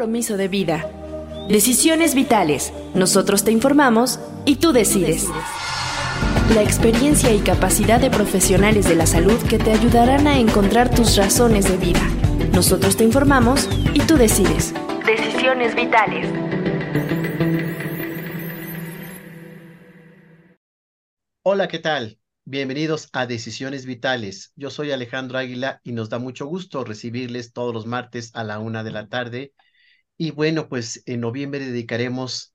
compromiso de vida. Decisiones vitales. Nosotros te informamos y tú decides. La experiencia y capacidad de profesionales de la salud que te ayudarán a encontrar tus razones de vida. Nosotros te informamos y tú decides. Decisiones vitales. Hola, ¿qué tal? Bienvenidos a Decisiones Vitales. Yo soy Alejandro Águila y nos da mucho gusto recibirles todos los martes a la una de la tarde. Y bueno, pues en noviembre dedicaremos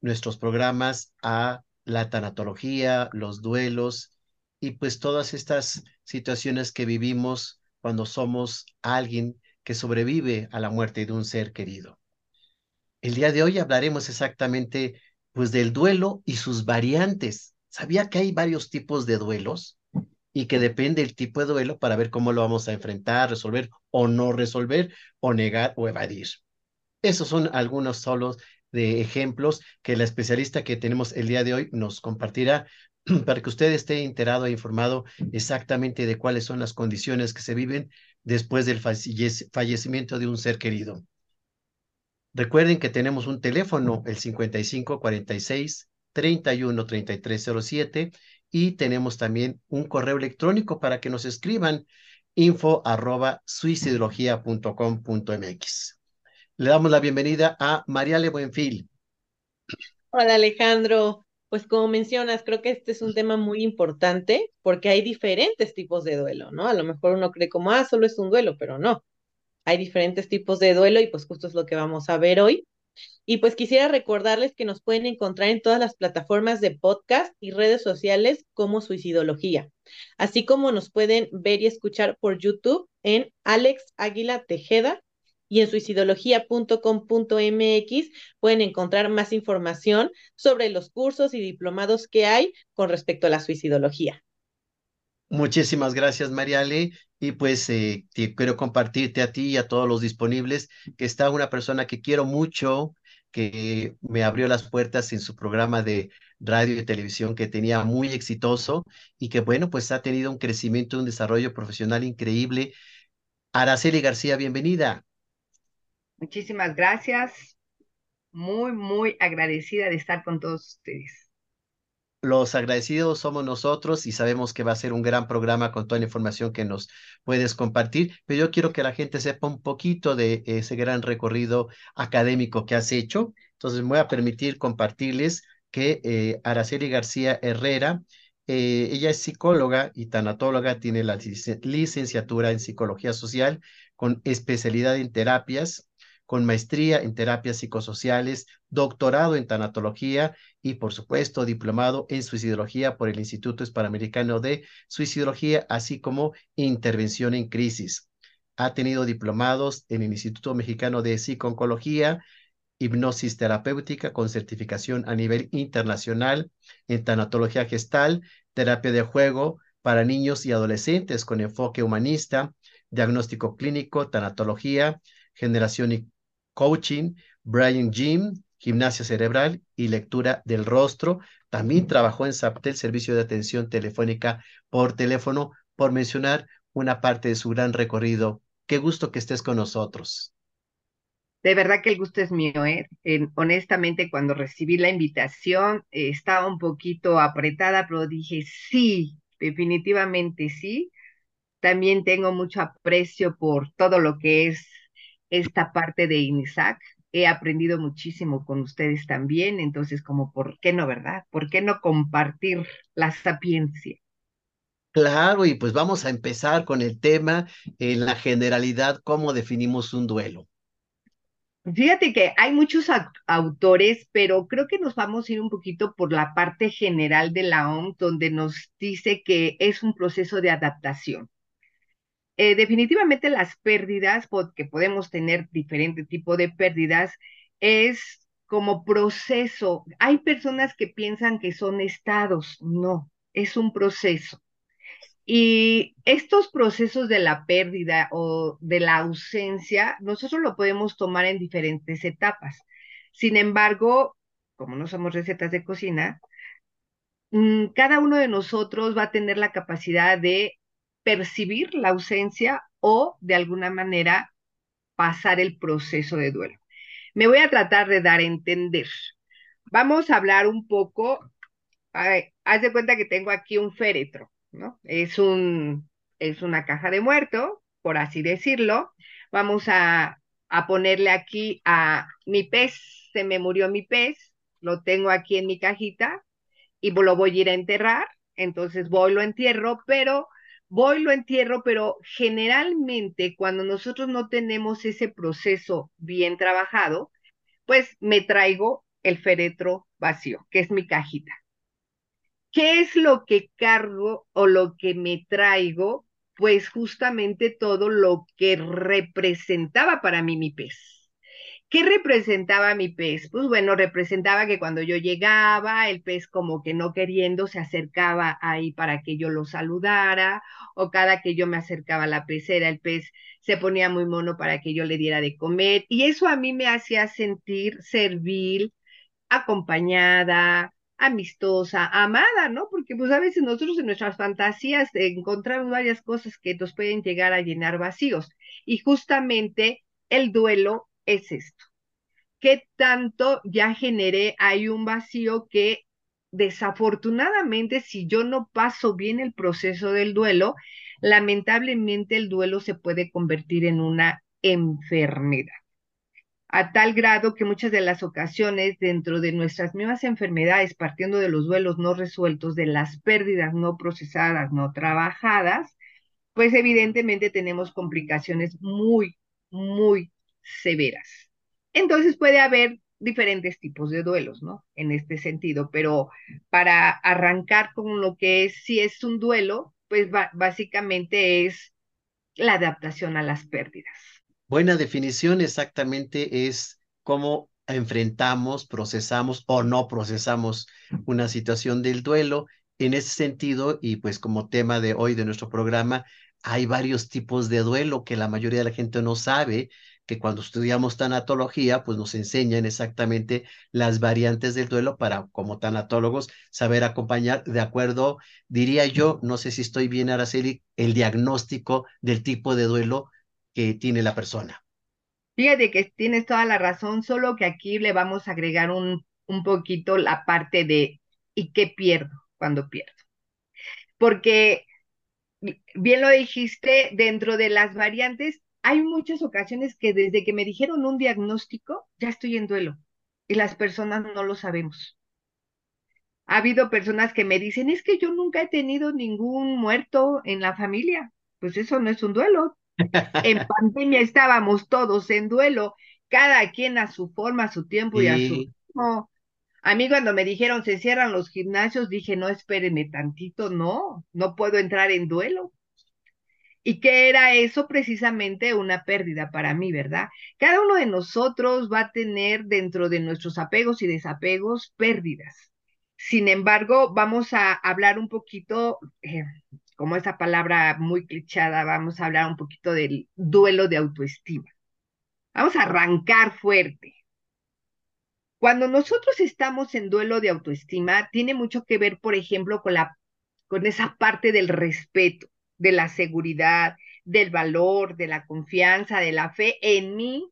nuestros programas a la tanatología, los duelos y pues todas estas situaciones que vivimos cuando somos alguien que sobrevive a la muerte de un ser querido. El día de hoy hablaremos exactamente pues del duelo y sus variantes ¿Sabía que hay varios tipos de duelos? Y que depende el tipo de duelo para ver cómo lo vamos a enfrentar, resolver o no resolver, o negar o evadir. Esos son algunos solos de ejemplos que la especialista que tenemos el día de hoy nos compartirá para que usted esté enterado e informado exactamente de cuáles son las condiciones que se viven después del fallecimiento de un ser querido. Recuerden que tenemos un teléfono, el 5546 31 3307 y tenemos también un correo electrónico para que nos escriban info arroba. Le damos la bienvenida a Mariale Buenfil. Hola Alejandro, pues como mencionas, creo que este es un tema muy importante porque hay diferentes tipos de duelo, ¿no? A lo mejor uno cree como, ah, solo es un duelo, pero no. Hay diferentes tipos de duelo y pues justo es lo que vamos a ver hoy. Y pues quisiera recordarles que nos pueden encontrar en todas las plataformas de podcast y redes sociales como Suicidología, así como nos pueden ver y escuchar por YouTube en Alex Águila Tejeda y en suicidología.com.mx pueden encontrar más información sobre los cursos y diplomados que hay con respecto a la suicidología. Muchísimas gracias, Mariale. Y pues eh, quiero compartirte a ti y a todos los disponibles que está una persona que quiero mucho, que me abrió las puertas en su programa de radio y televisión que tenía muy exitoso y que bueno, pues ha tenido un crecimiento, un desarrollo profesional increíble. Araceli García, bienvenida. Muchísimas gracias. Muy, muy agradecida de estar con todos ustedes. Los agradecidos somos nosotros y sabemos que va a ser un gran programa con toda la información que nos puedes compartir, pero yo quiero que la gente sepa un poquito de ese gran recorrido académico que has hecho. Entonces me voy a permitir compartirles que eh, Araceli García Herrera, eh, ella es psicóloga y tanatóloga, tiene la licenciatura en psicología social con especialidad en terapias con maestría en terapias psicosociales, doctorado en tanatología y, por supuesto, diplomado en suicidología por el Instituto Hispanoamericano de Suicidología, así como intervención en crisis. Ha tenido diplomados en el Instituto Mexicano de Psiconcología, hipnosis terapéutica con certificación a nivel internacional en tanatología gestal, terapia de juego para niños y adolescentes con enfoque humanista, diagnóstico clínico, tanatología, generación y coaching, Brian Jim, gimnasia cerebral y lectura del rostro. También trabajó en SAPTEL, servicio de atención telefónica por teléfono, por mencionar una parte de su gran recorrido. Qué gusto que estés con nosotros. De verdad que el gusto es mío, ¿eh? honestamente, cuando recibí la invitación, eh, estaba un poquito apretada, pero dije, sí, definitivamente sí. También tengo mucho aprecio por todo lo que es esta parte de INISAC. He aprendido muchísimo con ustedes también, entonces como, ¿por qué no, verdad? ¿Por qué no compartir la sapiencia? Claro, y pues vamos a empezar con el tema en la generalidad, ¿cómo definimos un duelo? Fíjate que hay muchos autores, pero creo que nos vamos a ir un poquito por la parte general de la OMS, donde nos dice que es un proceso de adaptación. Eh, definitivamente las pérdidas, porque podemos tener diferente tipo de pérdidas, es como proceso. Hay personas que piensan que son estados, no, es un proceso. Y estos procesos de la pérdida o de la ausencia, nosotros lo podemos tomar en diferentes etapas. Sin embargo, como no somos recetas de cocina, mm, cada uno de nosotros va a tener la capacidad de percibir la ausencia o de alguna manera pasar el proceso de duelo. Me voy a tratar de dar a entender. Vamos a hablar un poco, haz de cuenta que tengo aquí un féretro, ¿no? Es un, es una caja de muerto, por así decirlo. Vamos a, a ponerle aquí a mi pez, se me murió mi pez, lo tengo aquí en mi cajita y lo voy a ir a enterrar, entonces voy, lo entierro, pero voy, lo entierro, pero generalmente cuando nosotros no tenemos ese proceso bien trabajado, pues me traigo el féretro vacío, que es mi cajita. ¿Qué es lo que cargo o lo que me traigo? Pues justamente todo lo que representaba para mí mi pez. ¿Qué representaba mi pez? Pues bueno, representaba que cuando yo llegaba, el pez como que no queriendo se acercaba ahí para que yo lo saludara, o cada que yo me acercaba a la pecera, el pez se ponía muy mono para que yo le diera de comer, y eso a mí me hacía sentir servil, acompañada, amistosa, amada, ¿no? Porque pues a veces nosotros en nuestras fantasías encontramos varias cosas que nos pueden llegar a llenar vacíos, y justamente el duelo es esto. ¿Qué tanto ya generé? Hay un vacío que desafortunadamente si yo no paso bien el proceso del duelo, lamentablemente el duelo se puede convertir en una enfermedad. A tal grado que muchas de las ocasiones dentro de nuestras mismas enfermedades, partiendo de los duelos no resueltos, de las pérdidas no procesadas, no trabajadas, pues evidentemente tenemos complicaciones muy, muy severas. Entonces puede haber diferentes tipos de duelos, ¿no? En este sentido, pero para arrancar con lo que es, si es un duelo, pues básicamente es la adaptación a las pérdidas. Buena definición exactamente es cómo enfrentamos, procesamos o no procesamos una situación del duelo. En ese sentido, y pues como tema de hoy de nuestro programa, hay varios tipos de duelo que la mayoría de la gente no sabe que cuando estudiamos tanatología, pues nos enseñan exactamente las variantes del duelo para, como tanatólogos, saber acompañar de acuerdo, diría yo, no sé si estoy bien, Araceli, el diagnóstico del tipo de duelo que tiene la persona. Fíjate que tienes toda la razón, solo que aquí le vamos a agregar un, un poquito la parte de ¿y qué pierdo cuando pierdo? Porque bien lo dijiste, dentro de las variantes hay muchas ocasiones que desde que me dijeron un diagnóstico, ya estoy en duelo y las personas no lo sabemos. Ha habido personas que me dicen, es que yo nunca he tenido ningún muerto en la familia. Pues eso no es un duelo. En pandemia estábamos todos en duelo, cada quien a su forma, a su tiempo y a su A mí cuando me dijeron se cierran los gimnasios, dije, no, espérenme tantito, no, no puedo entrar en duelo. ¿Y qué era eso? Precisamente una pérdida para mí, ¿verdad? Cada uno de nosotros va a tener dentro de nuestros apegos y desapegos pérdidas. Sin embargo, vamos a hablar un poquito, eh, como esa palabra muy clichada, vamos a hablar un poquito del duelo de autoestima. Vamos a arrancar fuerte. Cuando nosotros estamos en duelo de autoestima, tiene mucho que ver, por ejemplo, con, la, con esa parte del respeto de la seguridad, del valor, de la confianza, de la fe en mí.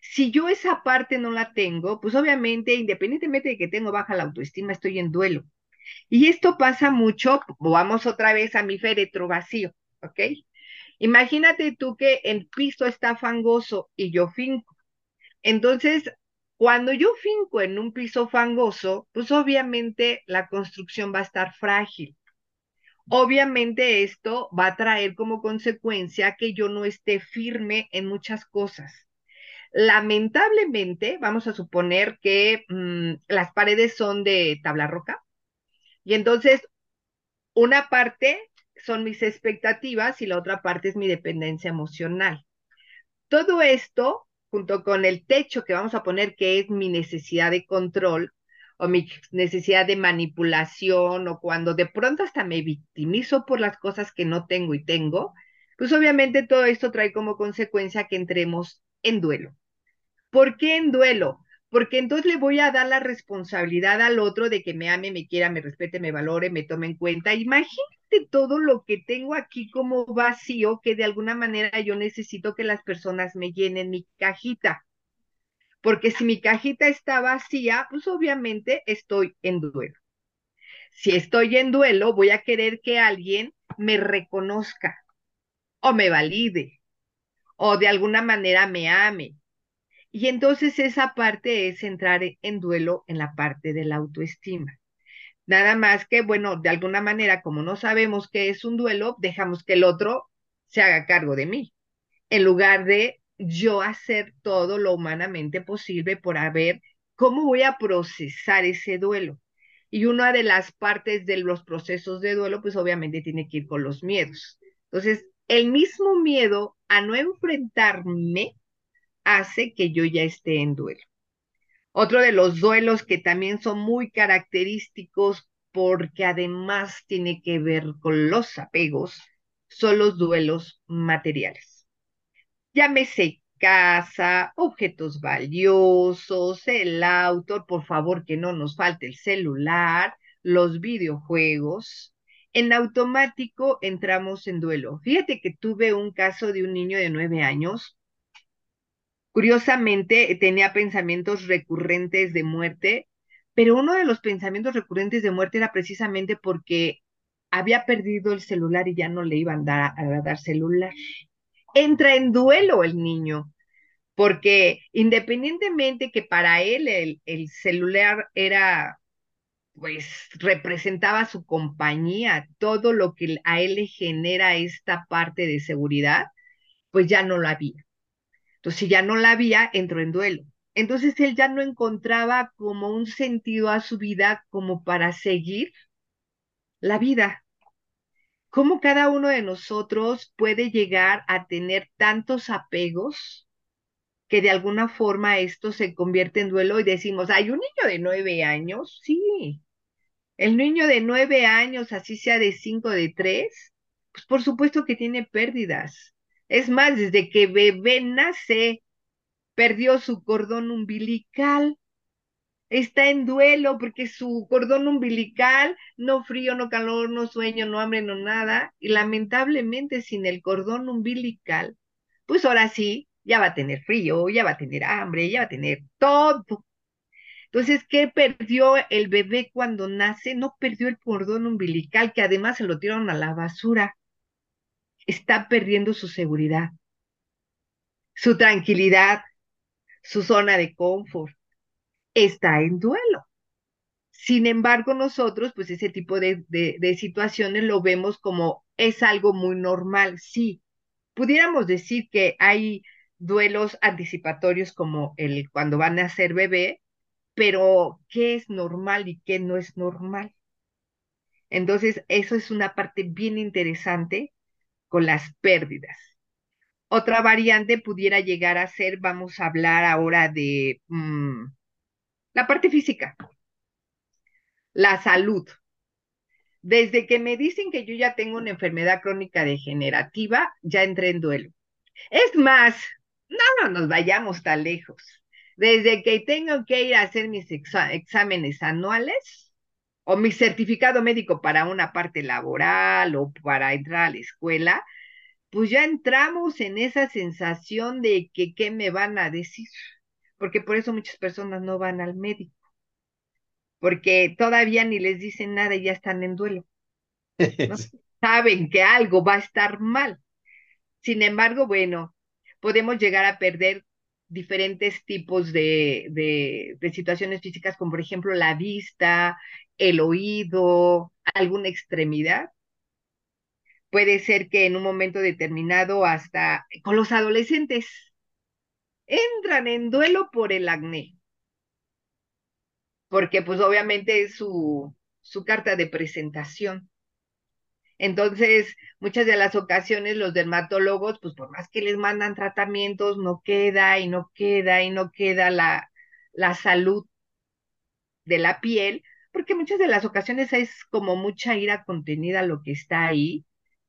Si yo esa parte no la tengo, pues obviamente, independientemente de que tengo baja la autoestima, estoy en duelo. Y esto pasa mucho, vamos otra vez a mi féretro vacío, ¿ok? Imagínate tú que el piso está fangoso y yo finco. Entonces, cuando yo finco en un piso fangoso, pues obviamente la construcción va a estar frágil. Obviamente esto va a traer como consecuencia que yo no esté firme en muchas cosas. Lamentablemente, vamos a suponer que mm, las paredes son de tabla roca y entonces una parte son mis expectativas y la otra parte es mi dependencia emocional. Todo esto, junto con el techo que vamos a poner, que es mi necesidad de control, o mi necesidad de manipulación o cuando de pronto hasta me victimizo por las cosas que no tengo y tengo, pues obviamente todo esto trae como consecuencia que entremos en duelo. ¿Por qué en duelo? Porque entonces le voy a dar la responsabilidad al otro de que me ame, me quiera, me respete, me valore, me tome en cuenta. Imagínate todo lo que tengo aquí como vacío que de alguna manera yo necesito que las personas me llenen mi cajita. Porque si mi cajita está vacía, pues obviamente estoy en duelo. Si estoy en duelo, voy a querer que alguien me reconozca o me valide o de alguna manera me ame. Y entonces esa parte es entrar en duelo en la parte de la autoestima. Nada más que, bueno, de alguna manera, como no sabemos qué es un duelo, dejamos que el otro se haga cargo de mí, en lugar de yo hacer todo lo humanamente posible por ver cómo voy a procesar ese duelo. Y una de las partes de los procesos de duelo, pues obviamente tiene que ir con los miedos. Entonces, el mismo miedo a no enfrentarme hace que yo ya esté en duelo. Otro de los duelos que también son muy característicos porque además tiene que ver con los apegos, son los duelos materiales. Llámese casa, objetos valiosos, el auto, por favor que no nos falte el celular, los videojuegos. En automático entramos en duelo. Fíjate que tuve un caso de un niño de nueve años. Curiosamente tenía pensamientos recurrentes de muerte, pero uno de los pensamientos recurrentes de muerte era precisamente porque había perdido el celular y ya no le iban a dar, a dar celular entra en duelo el niño, porque independientemente que para él el, el celular era, pues representaba su compañía, todo lo que a él le genera esta parte de seguridad, pues ya no lo había. Entonces, si ya no la había, entró en duelo. Entonces él ya no encontraba como un sentido a su vida como para seguir la vida cómo cada uno de nosotros puede llegar a tener tantos apegos que de alguna forma esto se convierte en duelo y decimos, hay un niño de nueve años, sí, el niño de nueve años, así sea de cinco, de tres, pues por supuesto que tiene pérdidas. Es más, desde que bebé nace, perdió su cordón umbilical, está en duelo porque su cordón umbilical, no frío, no calor, no sueño, no hambre, no nada, y lamentablemente sin el cordón umbilical, pues ahora sí, ya va a tener frío, ya va a tener hambre, ya va a tener todo. Entonces, ¿qué perdió el bebé cuando nace? No perdió el cordón umbilical, que además se lo tiraron a la basura. Está perdiendo su seguridad, su tranquilidad, su zona de confort está en duelo. Sin embargo, nosotros, pues ese tipo de, situaciones lo vemos como es algo muy normal. Sí, pudiéramos decir que hay duelos anticipatorios como el cuando van a ser bebé, pero ¿qué es normal y qué no es normal? Entonces, eso es una parte bien interesante con las pérdidas. Otra variante pudiera llegar a ser, vamos a hablar ahora de mm, la parte física, la salud. Desde que me dicen que yo ya tengo una enfermedad crónica degenerativa, ya entré en duelo. Es más, no, no nos vayamos tan lejos. Desde que tengo que ir a hacer mis exámenes anuales o mi certificado médico para una parte laboral o para entrar a la escuela, pues ya entramos en esa sensación de que qué me van a decir porque por eso muchas personas no van al médico, porque todavía ni les dicen nada y ya están en duelo. Saben que algo va a estar mal. Sin embargo, bueno, podemos llegar a perder diferentes tipos de, de, de, situaciones físicas, como por ejemplo la vista, el oído, alguna extremidad. Puede ser que en un momento determinado, hasta con los adolescentes, entran en duelo por el acné, porque pues obviamente es su, su carta de presentación. Entonces, muchas de las ocasiones los dermatólogos, pues por más que les mandan tratamientos, no queda y no queda y no queda la, la salud de la piel, porque muchas de las ocasiones es como mucha ira contenida lo que está ahí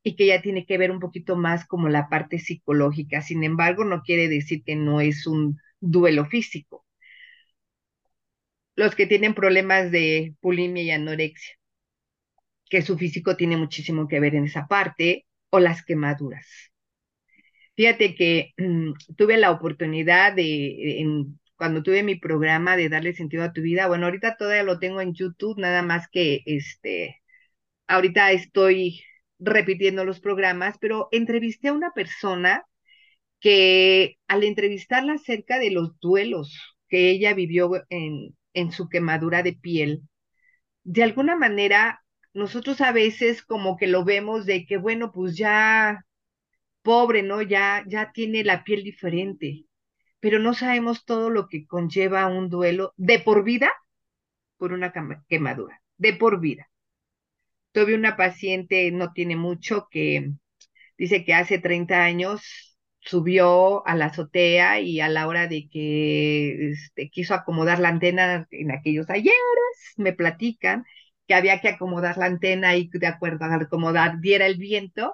y que ya tiene que ver un poquito más como la parte psicológica. Sin embargo, no quiere decir que no es un duelo físico. Los que tienen problemas de bulimia y anorexia, que su físico tiene muchísimo que ver en esa parte, o las quemaduras. Fíjate que mm, tuve la oportunidad de, cuando tuve mi programa de darle sentido a tu vida. Bueno, ahorita todavía lo tengo en YouTube, nada más que este, ahorita estoy repitiendo los programas, pero entrevisté a una persona que al entrevistarla acerca de los duelos que ella vivió en, en su quemadura de piel, de alguna manera nosotros a veces como que lo vemos de que, bueno, pues ya, pobre, ¿no? Ya, ya tiene la piel diferente, pero no sabemos todo lo que conlleva un duelo de por vida por una quemadura, de por vida. Tuve una paciente, no tiene mucho, que dice que hace 30 años subió a la azotea y a la hora de que este, quiso acomodar la antena en aquellos ayeres, me platican que había que acomodar la antena y de acuerdo a acomodar diera el viento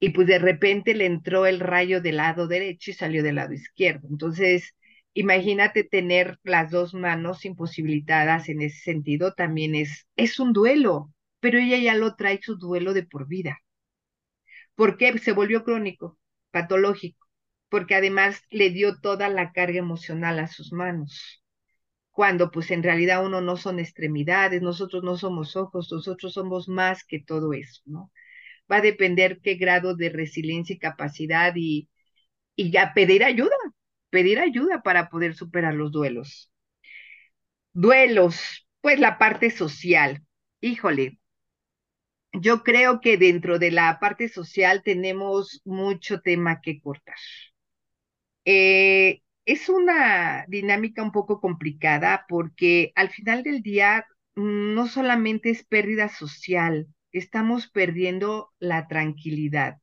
y pues de repente le entró el rayo del lado derecho y salió del lado izquierdo. Entonces, imagínate tener las dos manos imposibilitadas en ese sentido, también es, es un duelo, pero ella ya lo trae su duelo de por vida. ¿Por qué? Se volvió crónico patológico, porque además le dio toda la carga emocional a sus manos, cuando pues en realidad uno no son extremidades, nosotros no somos ojos, nosotros somos más que todo eso, ¿no? Va a depender qué grado de resiliencia y capacidad y, y ya pedir ayuda, pedir ayuda para poder superar los duelos. Duelos, pues la parte social. Híjole, yo creo que dentro de la parte social tenemos mucho tema que cortar. Eh, es una dinámica un poco complicada porque al final del día mm, no solamente es pérdida social, estamos perdiendo la tranquilidad.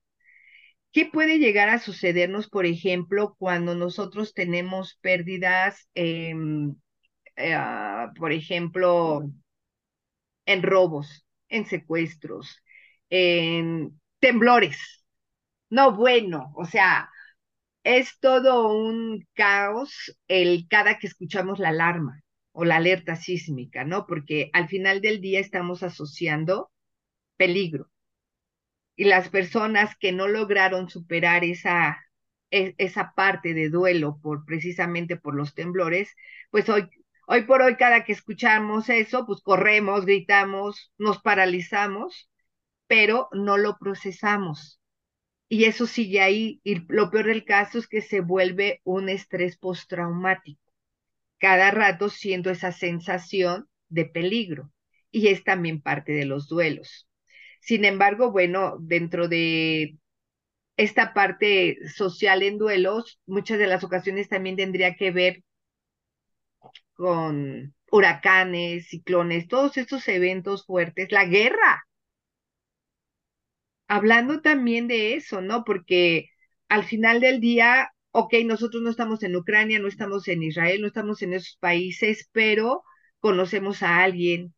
¿Qué puede llegar a sucedernos, por ejemplo, cuando nosotros tenemos pérdidas, eh, ah, por ejemplo, en robos? En secuestros, en temblores. No, bueno, o sea, es todo un caos el cada que escuchamos la alarma o la alerta sísmica, ¿no? Porque al final del día estamos asociando peligro. Y las personas que no lograron superar esa, e, esa parte de duelo por precisamente por los temblores, pues hoy Hoy por hoy, cada que escuchamos eso, pues corremos, gritamos, nos paralizamos, pero no lo procesamos. Y eso sigue ahí. Y lo peor del caso es que se vuelve un estrés postraumático. Cada rato siento esa sensación de peligro. Y es también parte de los duelos. Sin embargo, bueno, dentro de esta parte social en duelos, muchas de las ocasiones también tendría que ver con huracanes, ciclones, todos estos eventos fuertes, la guerra. Hablando también de eso, ¿no? Porque al final del día, ok, nosotros no estamos en Ucrania, no estamos en Israel, no estamos en esos países, pero conocemos a alguien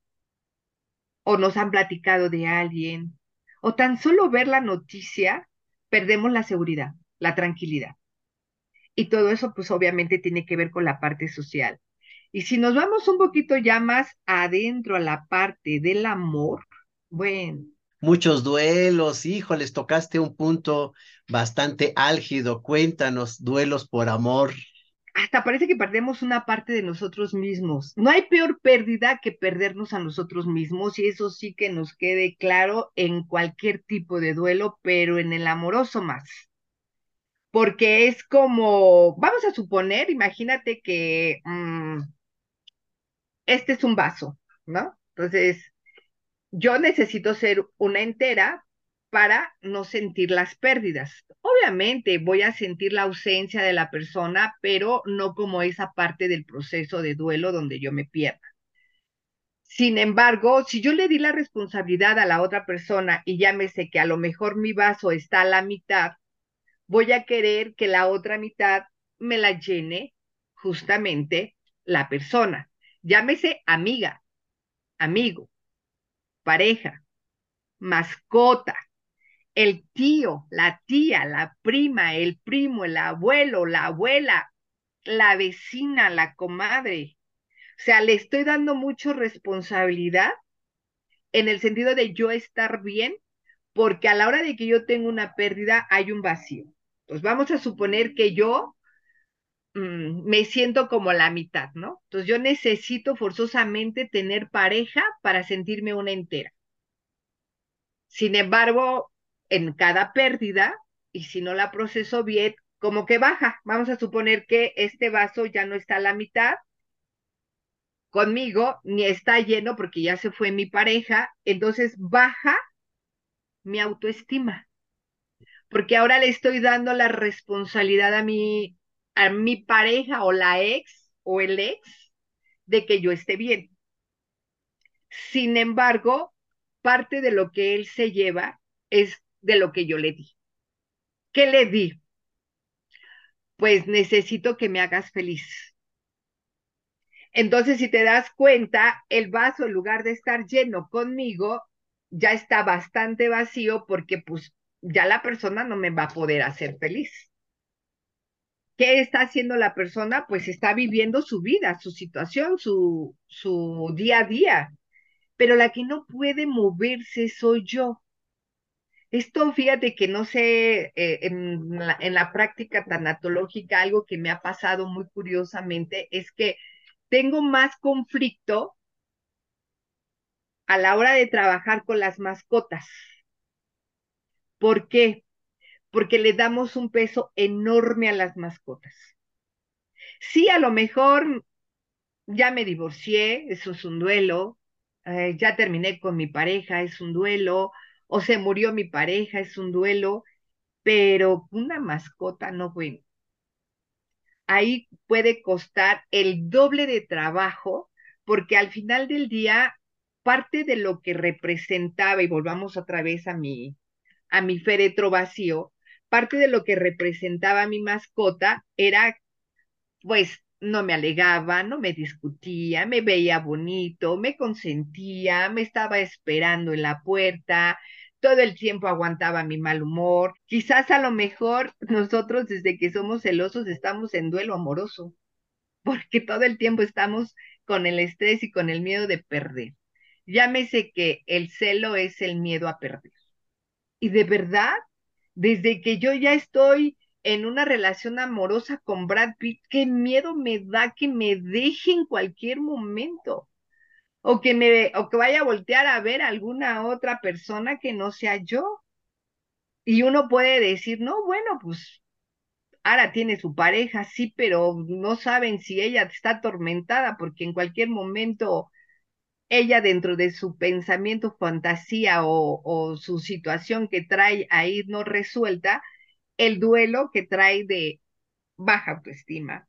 o nos han platicado de alguien o tan solo ver la noticia, perdemos la seguridad, la tranquilidad. Y todo eso, pues obviamente tiene que ver con la parte social. Y si nos vamos un poquito ya más adentro a la parte del amor, bueno. Muchos duelos, híjoles, tocaste un punto bastante álgido. Cuéntanos, duelos por amor. Hasta parece que perdemos una parte de nosotros mismos. No hay peor pérdida que perdernos a nosotros mismos y eso sí que nos quede claro en cualquier tipo de duelo, pero en el amoroso más porque es como, vamos a suponer, imagínate que mm, este es un vaso, ¿no? Entonces, yo necesito ser una entera para no sentir las pérdidas. Obviamente voy a sentir la ausencia de la persona, pero no como esa parte del proceso de duelo donde yo me pierda. Sin embargo, si yo le di la responsabilidad a la otra persona y sé que a lo mejor mi vaso está a la mitad, voy a querer que la otra mitad me la llene justamente la persona. Llámese amiga, amigo, pareja, mascota, el tío, la tía, la prima, el primo, el abuelo, la abuela, la vecina, la comadre. O sea, le estoy dando mucha responsabilidad en el sentido de yo estar bien, porque a la hora de que yo tengo una pérdida hay un vacío. Entonces vamos a suponer que yo mm, me siento como la mitad, ¿no? Entonces yo necesito forzosamente tener pareja para sentirme una entera. Sin embargo, en cada pérdida, y si no la proceso bien, como que baja. Vamos a suponer que este vaso ya no está a la mitad conmigo, ni está lleno porque ya se fue mi pareja, entonces baja mi autoestima. Porque ahora le estoy dando la responsabilidad a mi, a mi pareja o la ex o el ex de que yo esté bien. Sin embargo, parte de lo que él se lleva es de lo que yo le di. ¿Qué le di? Pues necesito que me hagas feliz. Entonces, si te das cuenta, el vaso, en lugar de estar lleno conmigo, ya está bastante vacío porque pues ya la persona no me va a poder hacer feliz. ¿Qué está haciendo la persona? Pues está viviendo su vida, su situación, su, su día a día. Pero la que no puede moverse soy yo. Esto, fíjate que no sé, eh, en, la, en la práctica tanatológica, algo que me ha pasado muy curiosamente es que tengo más conflicto a la hora de trabajar con las mascotas. ¿Por qué? Porque le damos un peso enorme a las mascotas. Sí, a lo mejor ya me divorcié, eso es un duelo, eh, ya terminé con mi pareja, es un duelo, o se murió mi pareja, es un duelo, pero una mascota no, bueno, ahí puede costar el doble de trabajo, porque al final del día, parte de lo que representaba, y volvamos otra vez a mi, a mi féretro vacío, parte de lo que representaba mi mascota era, pues, no me alegaba, no me discutía, me veía bonito, me consentía, me estaba esperando en la puerta, todo el tiempo aguantaba mi mal humor. Quizás a lo mejor nosotros desde que somos celosos estamos en duelo amoroso, porque todo el tiempo estamos con el estrés y con el miedo de perder. Llámese que el celo es el miedo a perder. Y de verdad, desde que yo ya estoy en una relación amorosa con Brad Pitt, qué miedo me da que me deje en cualquier momento o que me o que vaya a voltear a ver a alguna otra persona que no sea yo. Y uno puede decir, no, bueno, pues ahora tiene su pareja, sí, pero no saben si ella está atormentada porque en cualquier momento ella dentro de su pensamiento, fantasía o, su situación que trae ahí no resuelta, el duelo que trae de baja autoestima,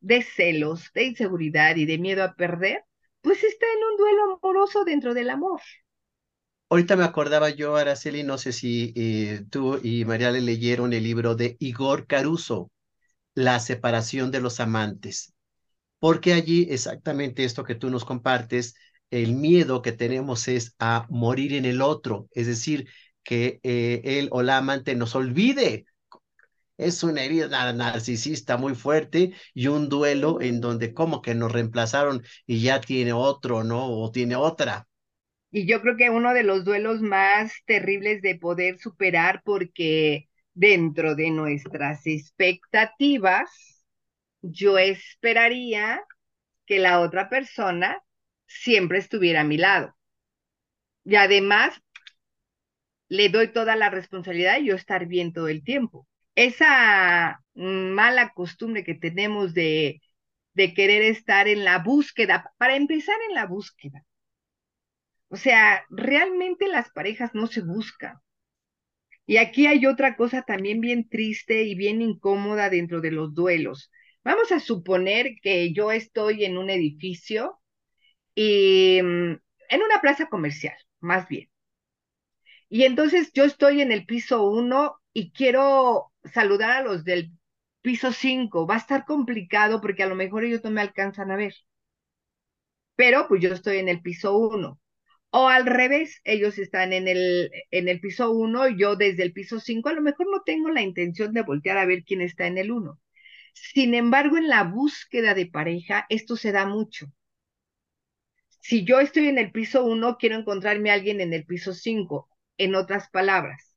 de celos, de inseguridad y de miedo a perder, pues está en un duelo amoroso dentro del amor. Ahorita me acordaba yo, Araceli, no sé si eh, tú y María le leyeron el libro de Igor Caruso, La separación de los amantes, porque allí exactamente esto que tú nos compartes, el miedo que tenemos es a morir en el otro, es decir, que eh, él o la amante nos olvide es una herida narcisista muy fuerte y un duelo en donde como que nos reemplazaron y ya tiene otro, ¿no? O tiene otra. Y yo creo que uno de los duelos más terribles de poder superar porque dentro de nuestras expectativas, yo esperaría que la otra persona siempre estuviera a mi lado. Y además, le doy toda la responsabilidad y yo estar bien todo el tiempo esa mala costumbre que tenemos de, de querer estar en la búsqueda, para empezar en la búsqueda. O sea, realmente las parejas no se buscan. Y aquí hay otra cosa también bien triste y bien incómoda dentro de los duelos. Vamos a suponer que yo estoy en un edificio y mm, en una plaza comercial, más bien. Y entonces yo estoy en el piso uno y quiero saludar a los del piso 5. Va a estar complicado porque a lo mejor ellos no me alcanzan a ver. Pero pues yo estoy en el piso 1. O al revés, ellos están en el, en el piso 1 y yo desde el piso 5 a lo mejor no tengo la intención de voltear a ver quién está en el 1. Sin embargo, en la búsqueda de pareja, esto se da mucho. Si yo estoy en el piso 1, quiero encontrarme a alguien en el piso 5. En otras palabras,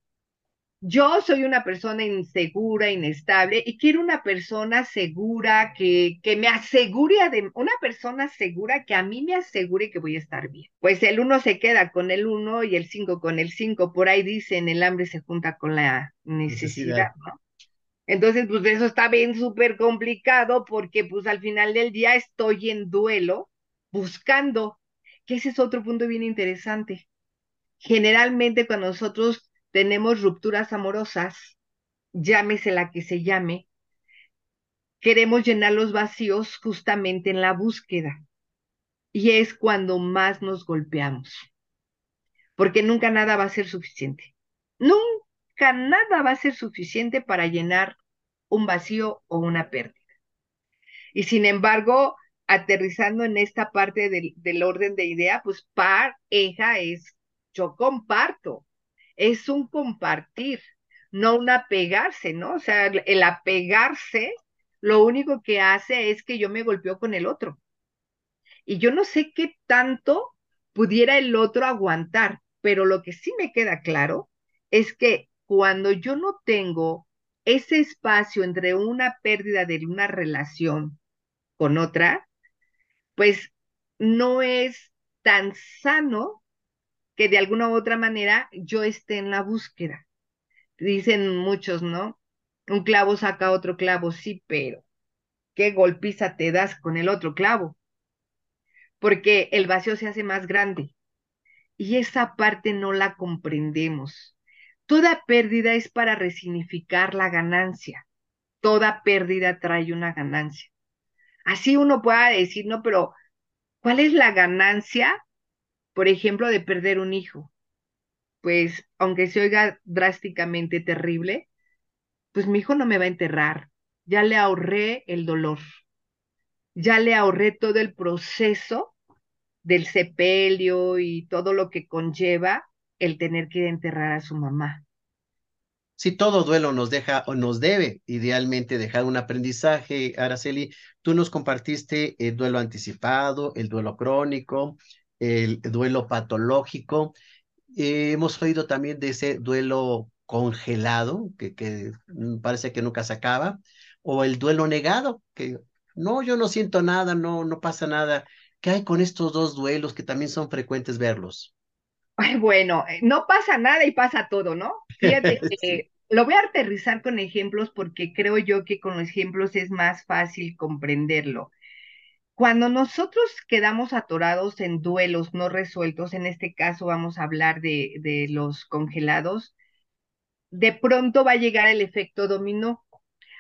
yo soy una persona insegura, inestable, y quiero una persona segura que, que me asegure, de, una persona segura que a mí me asegure que voy a estar bien. Pues el uno se queda con el uno y el cinco con el cinco. Por ahí dicen, el hambre se junta con la necesidad, ¿no? Entonces, pues eso está bien súper complicado porque pues al final del día estoy en duelo buscando, que ese es otro punto bien interesante. Generalmente cuando nosotros tenemos rupturas amorosas, llámese la que se llame, queremos llenar los vacíos justamente en la búsqueda. Y es cuando más nos golpeamos, porque nunca nada va a ser suficiente. Nunca nada va a ser suficiente para llenar un vacío o una pérdida. Y sin embargo, aterrizando en esta parte del, orden de idea, pues pareja es yo comparto, es un compartir, no un apegarse, ¿no? O sea, el apegarse lo único que hace es que yo me golpeo con el otro. Y yo no sé qué tanto pudiera el otro aguantar, pero lo que sí me queda claro es que cuando yo no tengo ese espacio entre una pérdida de una relación con otra, pues no es tan sano que de alguna u otra manera yo esté en la búsqueda. Dicen muchos, ¿no? Un clavo saca otro clavo, sí, pero ¿qué golpiza te das con el otro clavo? Porque el vacío se hace más grande y esa parte no la comprendemos. Toda pérdida es para resignificar la ganancia. Toda pérdida trae una ganancia. Así uno pueda decir, no, pero ¿cuál es la ganancia por ejemplo, de perder un hijo. Pues, aunque se oiga drásticamente terrible, pues mi hijo no me va a enterrar. Ya le ahorré el dolor. Ya le ahorré todo el proceso del sepelio y todo lo que conlleva el tener que enterrar a su mamá. Si todo duelo nos deja o nos debe idealmente dejar un aprendizaje, Araceli, tú nos compartiste el duelo anticipado, el duelo crónico, el duelo patológico. Eh, hemos oído también de ese duelo congelado, que, que parece que nunca se acaba, o el duelo negado, que no, yo no siento nada, no, no pasa nada. ¿Qué hay con estos dos duelos que también son frecuentes verlos? Ay, bueno, eh, no pasa nada y pasa todo, ¿no? Fíjate que lo voy a aterrizar con ejemplos porque creo yo que con los ejemplos es más fácil comprenderlo. Cuando nosotros quedamos atorados en duelos no resueltos, en este caso vamos a hablar de, de los congelados, de pronto va a llegar el efecto dominó.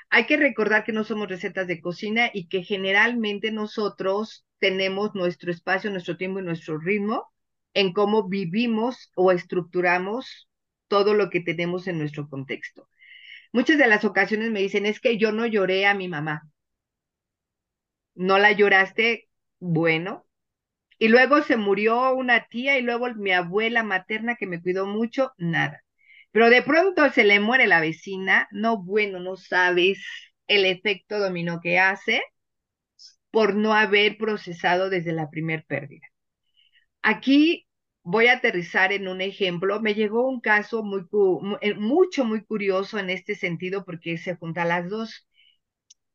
Hay que recordar que no somos recetas de cocina y que generalmente nosotros tenemos nuestro espacio, nuestro tiempo y nuestro ritmo en cómo vivimos o estructuramos todo lo que tenemos en nuestro contexto. Muchas de las ocasiones me dicen, es que yo no lloré a mi mamá no la lloraste, bueno. Y luego se murió una tía y luego mi abuela materna que me cuidó mucho, nada. Pero de pronto se le muere la vecina, no, bueno, no sabes el efecto dominó que hace por no haber procesado desde la primer pérdida. Aquí voy a aterrizar en un ejemplo. Me llegó un caso muy, eh, mucho, muy curioso en este sentido porque se juntan las dos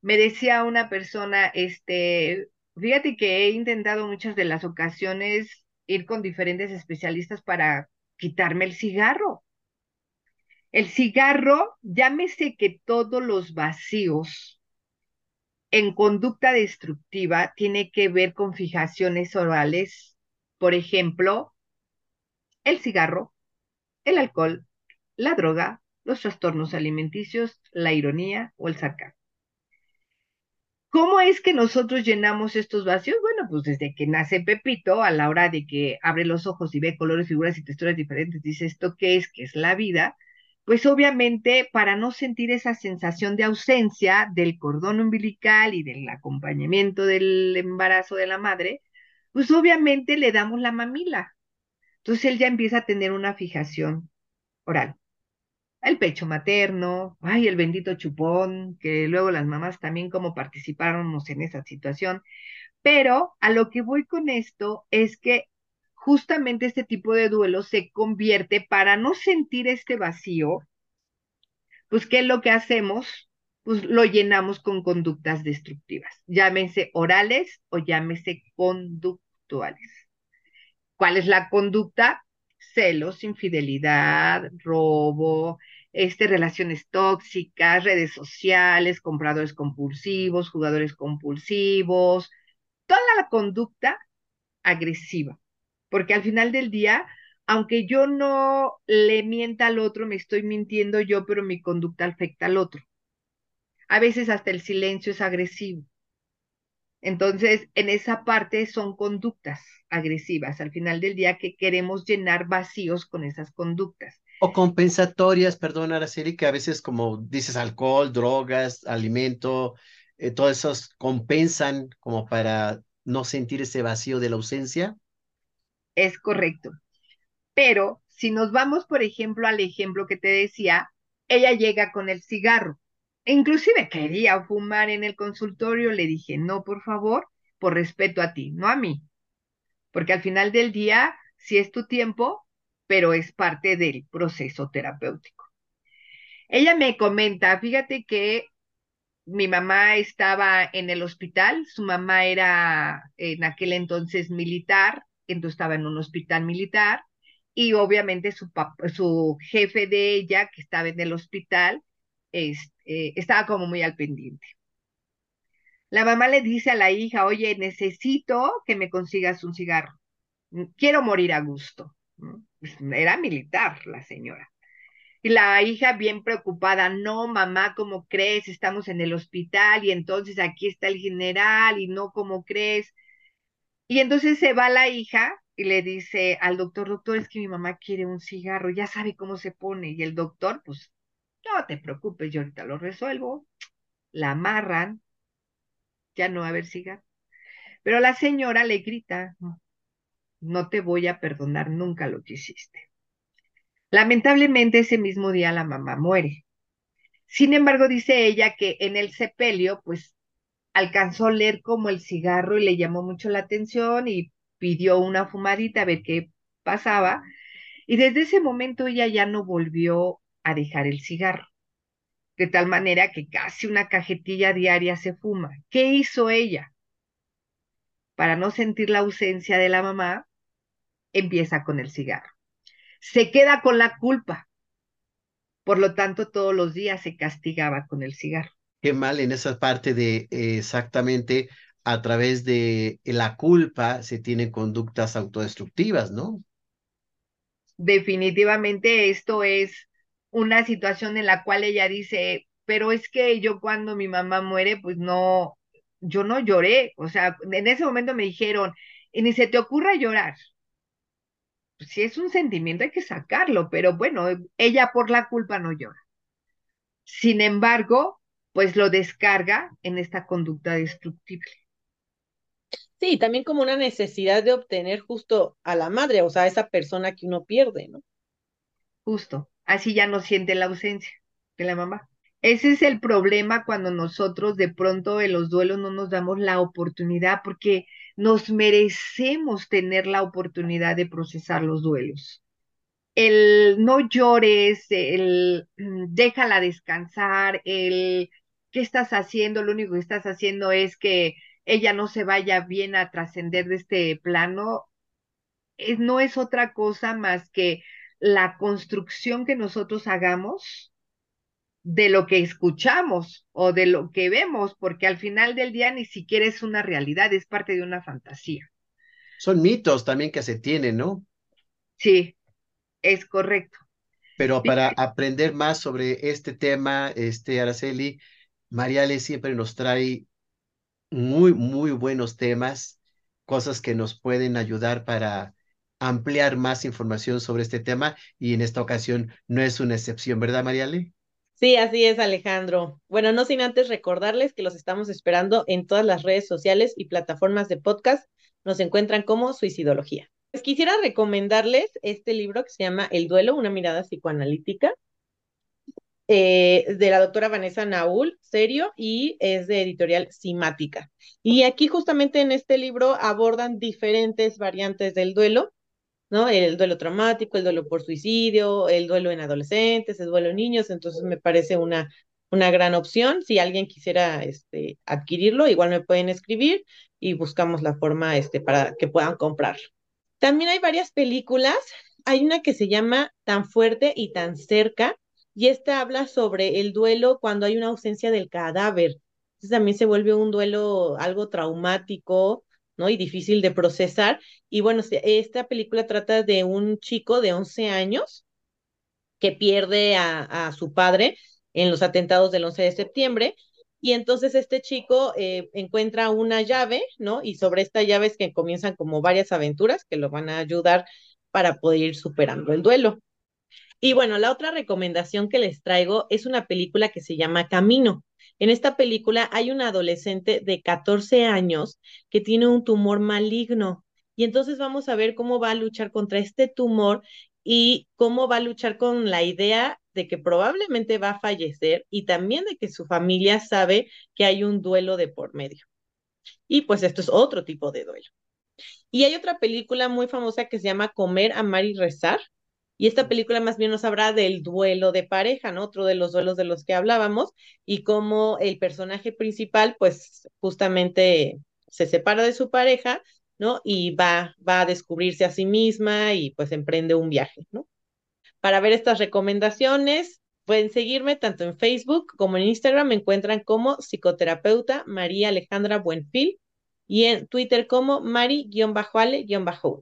me decía una persona, este, fíjate que he intentado muchas de las ocasiones ir con diferentes especialistas para quitarme el cigarro. El cigarro, llámese que todos los vacíos en conducta destructiva tiene que ver con fijaciones orales, por ejemplo, el cigarro, el alcohol, la droga, los trastornos alimenticios, la ironía o el sarcasmo. ¿Cómo es que nosotros llenamos estos vacíos? Bueno, pues desde que nace Pepito, a la hora de que abre los ojos y ve colores, figuras y texturas diferentes, dice esto qué es, qué es la vida, pues obviamente para no sentir esa sensación de ausencia del cordón umbilical y del acompañamiento del embarazo de la madre, pues obviamente le damos la mamila. Entonces él ya empieza a tener una fijación oral el pecho materno, ay, el bendito chupón, que luego las mamás también como participáramos en esa situación. Pero a lo que voy con esto es que justamente este tipo de duelo se convierte para no sentir este vacío, pues, ¿qué es lo que hacemos? Pues lo llenamos con conductas destructivas, llámese orales o llámese conductuales. ¿Cuál es la conducta? Celos, infidelidad, robo, este, relaciones tóxicas, redes sociales, compradores compulsivos, jugadores compulsivos, toda la conducta agresiva, porque al final del día, aunque yo no le mienta al otro, me estoy mintiendo yo, pero mi conducta afecta al otro. A veces hasta el silencio es agresivo. Entonces, en esa parte son conductas agresivas. Al final del día que queremos llenar vacíos con esas conductas. O compensatorias, perdón, Araceli, que a veces como dices, alcohol, drogas, alimento, eh, todo esos compensan como para no sentir ese vacío de la ausencia. Es correcto. Pero si nos vamos, por ejemplo, al ejemplo que te decía, ella llega con el cigarro. Inclusive quería fumar en el consultorio, le dije, no, por favor, por respeto a ti, no a mí. Porque al final del día, si es tu tiempo, pero es parte del proceso terapéutico. Ella me comenta, fíjate que mi mamá estaba en el hospital, su mamá era en aquel entonces militar, entonces estaba en un hospital militar y obviamente su, su jefe de ella, que estaba en el hospital, eh, estaba como muy al pendiente. La mamá le dice a la hija, oye, necesito que me consigas un cigarro, quiero morir a gusto. Pues, era militar la señora. Y la hija bien preocupada, no, mamá, ¿cómo crees? Estamos en el hospital y entonces aquí está el general y no, ¿cómo crees? Y entonces se va la hija y le dice al doctor, doctor, es que mi mamá quiere un cigarro, ya sabe cómo se pone. Y el doctor, pues, no te preocupes, yo ahorita lo resuelvo. La amarran, ya no va a haber cigarro. Pero la señora le grita, no te voy a perdonar nunca lo que hiciste. Lamentablemente ese mismo día la mamá muere. Sin embargo, dice ella que en el sepelio, pues alcanzó a leer como el cigarro y le llamó mucho la atención y pidió una fumadita a ver qué pasaba. Y desde ese momento ella ya no volvió a dejar el cigarro. De tal manera que casi una cajetilla diaria se fuma. ¿Qué hizo ella? Para no sentir la ausencia de la mamá, empieza con el cigarro se queda con la culpa. Por lo tanto, todos los días se castigaba con el cigarro. Qué mal en esa parte de exactamente a través de la culpa se tienen conductas autodestructivas, ¿no? Definitivamente esto es una situación en la cual ella dice, pero es que yo cuando mi mamá muere, pues no, yo no lloré, o sea, en ese momento me dijeron, y ni se te ocurra llorar, pues, si es un sentimiento hay que sacarlo, pero bueno, ella por la culpa no llora. Sin embargo, pues lo descarga en esta conducta destructible. Sí, también como una necesidad de obtener justo a la madre, o sea, a esa persona que uno pierde, ¿no? Justo, así ya no siente la ausencia de la mamá. Ese es el problema cuando nosotros de pronto en los duelos no nos damos la oportunidad, porque nos merecemos tener la oportunidad de procesar los duelos. El no llores, el mm, déjala descansar, el qué estás haciendo, lo único que estás haciendo es que ella no se vaya bien a trascender de este plano, no es otra cosa más que la construcción que nosotros hagamos de lo que escuchamos o de lo que vemos, porque al final del día ni siquiera es una realidad, es parte de una fantasía. Son mitos también que se tienen, ¿no? Sí, es correcto. Pero para aprender más sobre este tema, este Araceli, Mariale siempre nos trae muy, muy buenos temas, cosas que nos pueden ayudar para ampliar más información sobre este tema y en esta ocasión no es una excepción, ¿verdad, Mariale? Sí, así es, Alejandro. Bueno, no sin antes recordarles que los estamos esperando en todas las redes sociales y plataformas de podcast. Nos encuentran como Suicidología. Pues quisiera recomendarles este libro que se llama El duelo, una mirada psicoanalítica, eh, de la doctora Vanessa Naul, serio, y es de editorial Simática. Y aquí justamente en este libro abordan diferentes variantes del duelo El duelo traumático, el duelo por suicidio, el duelo en adolescentes, el duelo en niños, entonces me parece una, una gran opción. Si alguien quisiera este, adquirirlo, igual me pueden escribir y buscamos la forma este, para que puedan comprarlo. También hay varias películas. Hay una que se llama Tan fuerte y tan cerca, y esta habla sobre el duelo cuando hay una ausencia del cadáver. Entonces también se vuelve un duelo algo traumático, ¿no? Y difícil de procesar. Y bueno, esta película trata de un chico de 11 años que pierde a, su padre en los atentados del 11 de septiembre. Y entonces este chico eh, encuentra una llave, ¿no? Y sobre esta llave es que comienzan como varias aventuras que lo van a ayudar para poder ir superando el duelo. Y bueno, la otra recomendación que les traigo es una película que se llama Camino. En esta película hay una adolescente de 14 años que tiene un tumor maligno y entonces vamos a ver cómo va a luchar contra este tumor y cómo va a luchar con la idea de que probablemente va a fallecer y también de que su familia sabe que hay un duelo de por medio. Y pues esto es otro tipo de duelo. Y hay otra película muy famosa que se llama Comer, Amar y Rezar, y esta película más bien nos habla del duelo de pareja, ¿no? Otro de los duelos de los que hablábamos, y cómo el personaje principal, pues justamente se separa de su pareja, ¿no? Y va, va a descubrirse a sí misma y pues emprende un viaje, ¿no? Para ver estas recomendaciones, pueden seguirme tanto en Facebook como en Instagram, me encuentran como psicoterapeuta María Alejandra Buenfil y en Twitter como Mari-Ale-1.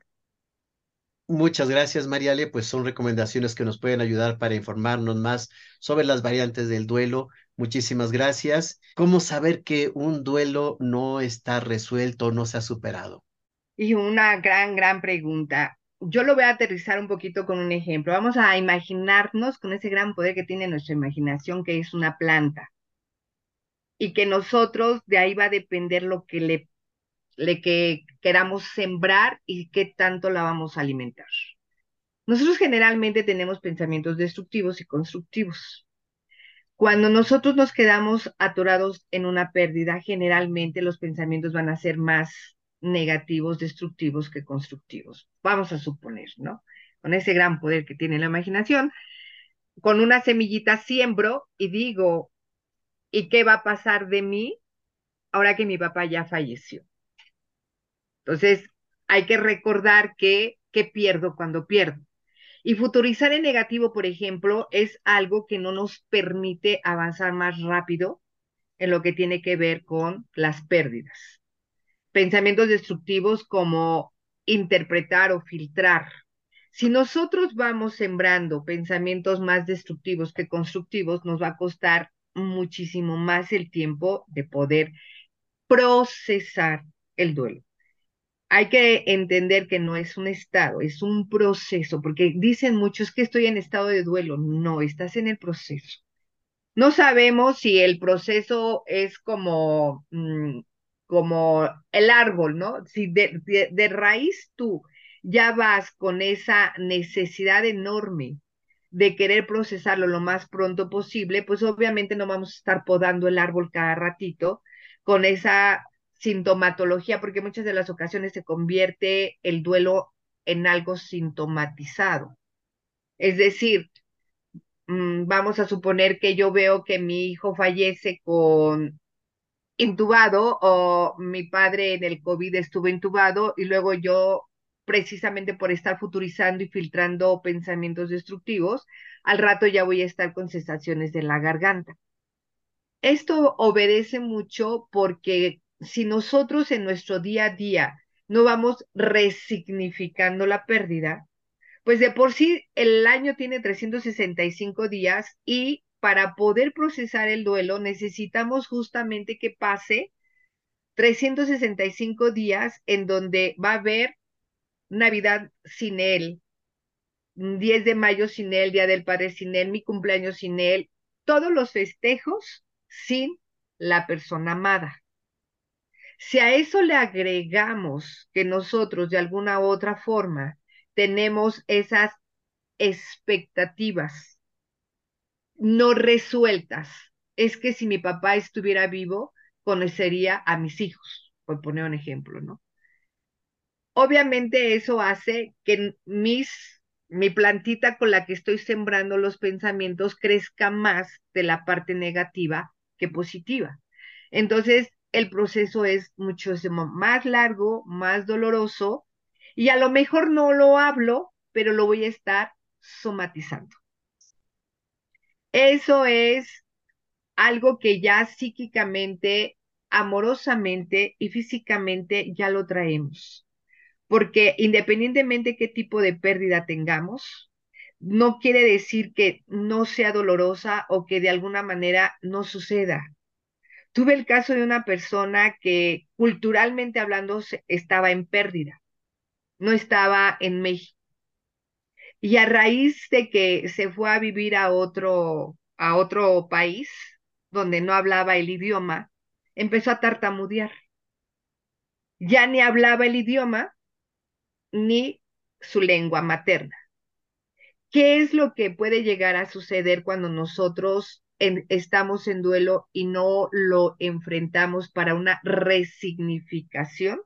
Muchas gracias, Mariale. Pues son recomendaciones que nos pueden ayudar para informarnos más sobre las variantes del duelo. Muchísimas gracias. ¿Cómo saber que un duelo no está resuelto, no se ha superado? Y una gran, gran pregunta. Yo lo voy a aterrizar un poquito con un ejemplo. Vamos a imaginarnos con ese gran poder que tiene nuestra imaginación, que es una planta. Y que nosotros, de ahí va a depender lo que le le que queramos sembrar y qué tanto la vamos a alimentar. Nosotros generalmente tenemos pensamientos destructivos y constructivos. Cuando nosotros nos quedamos atorados en una pérdida, generalmente los pensamientos van a ser más negativos, destructivos que constructivos. Vamos a suponer, ¿no? Con ese gran poder que tiene la imaginación, con una semillita siembro y digo, ¿y qué va a pasar de mí ahora que mi papá ya falleció? Entonces, hay que recordar que, ¿qué pierdo cuando pierdo? Y futurizar en negativo, por ejemplo, es algo que no nos permite avanzar más rápido en lo que tiene que ver con las pérdidas. Pensamientos destructivos como interpretar o filtrar. Si nosotros vamos sembrando pensamientos más destructivos que constructivos, nos va a costar muchísimo más el tiempo de poder procesar el duelo hay que entender que no es un estado, es un proceso, porque dicen muchos que estoy en estado de duelo. No, estás en el proceso. No sabemos si el proceso es como, mm, como el árbol, ¿no? Si de, de raíz tú ya vas con esa necesidad enorme de querer procesarlo lo más pronto posible, pues obviamente no vamos a estar podando el árbol cada ratito con esa sintomatología, porque muchas de las ocasiones se convierte el duelo en algo sintomatizado. Es decir, mm, vamos a suponer que yo veo que mi hijo fallece con intubado o mi padre en el COVID estuvo intubado y luego yo precisamente por estar futurizando y filtrando pensamientos destructivos, al rato ya voy a estar con sensaciones de la garganta. Esto obedece mucho porque si nosotros en nuestro día a día no vamos resignificando la pérdida, pues de por sí el año tiene 365 días y para poder procesar el duelo necesitamos justamente que pase 365 días en donde va a haber Navidad sin él, 10 de mayo sin él, Día del Padre sin él, mi cumpleaños sin él, todos los festejos sin la persona amada. Si a eso le agregamos que nosotros de alguna u otra forma tenemos esas expectativas no resueltas, es que si mi papá estuviera vivo, conocería a mis hijos, por poner un ejemplo, ¿no? obviamente eso hace que mis, mi plantita con la que estoy sembrando los pensamientos crezca más de la parte negativa que positiva. Entonces, el proceso es muchísimo más largo, más doloroso, y a lo mejor no lo hablo, pero lo voy a estar somatizando. Eso es algo que ya psíquicamente, amorosamente y físicamente ya lo traemos. Porque independientemente qué tipo de pérdida tengamos, no quiere decir que no sea dolorosa o que de alguna manera no suceda. Tuve el caso de una persona que culturalmente hablando estaba en pérdida, no estaba en México. Y a raíz de que se fue a vivir a otro, a otro país donde no hablaba el idioma, empezó a tartamudear. Ya ni hablaba el idioma ni su lengua materna. ¿Qué es lo que puede llegar a suceder cuando nosotros estamos en duelo y no lo enfrentamos para una resignificación?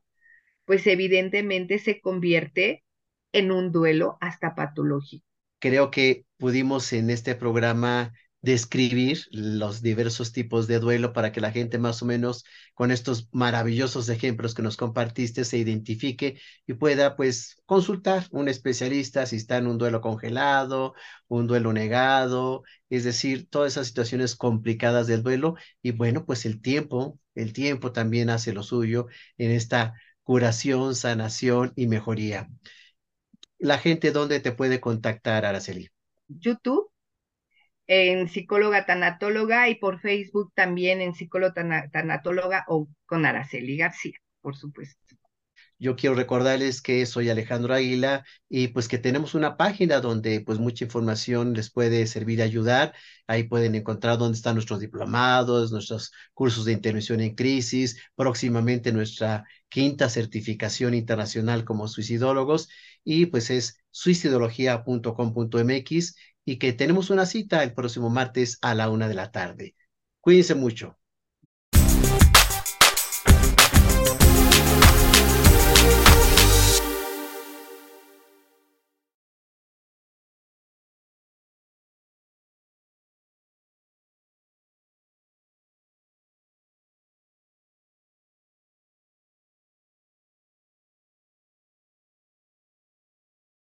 Pues evidentemente se convierte en un duelo hasta patológico. Creo que pudimos en este programa describir los diversos tipos de duelo para que la gente más o menos con estos maravillosos ejemplos que nos compartiste se identifique y pueda pues consultar un especialista si está en un duelo congelado, un duelo negado, es decir, todas esas situaciones complicadas del duelo y bueno, pues el tiempo, el tiempo también hace lo suyo en esta curación, sanación y mejoría. La gente, ¿dónde te puede contactar, Araceli? YouTube en psicóloga tanatóloga y por Facebook también en psicóloga tanatóloga o con Araceli García, por supuesto. Yo quiero recordarles que soy Alejandro Águila y pues que tenemos una página donde pues mucha información les puede servir ayudar. Ahí pueden encontrar dónde están nuestros diplomados, nuestros cursos de intervención en crisis, próximamente nuestra quinta certificación internacional como suicidólogos y pues es suicidología.com.mx y que tenemos una cita el próximo martes a la una de la tarde. Cuídense mucho.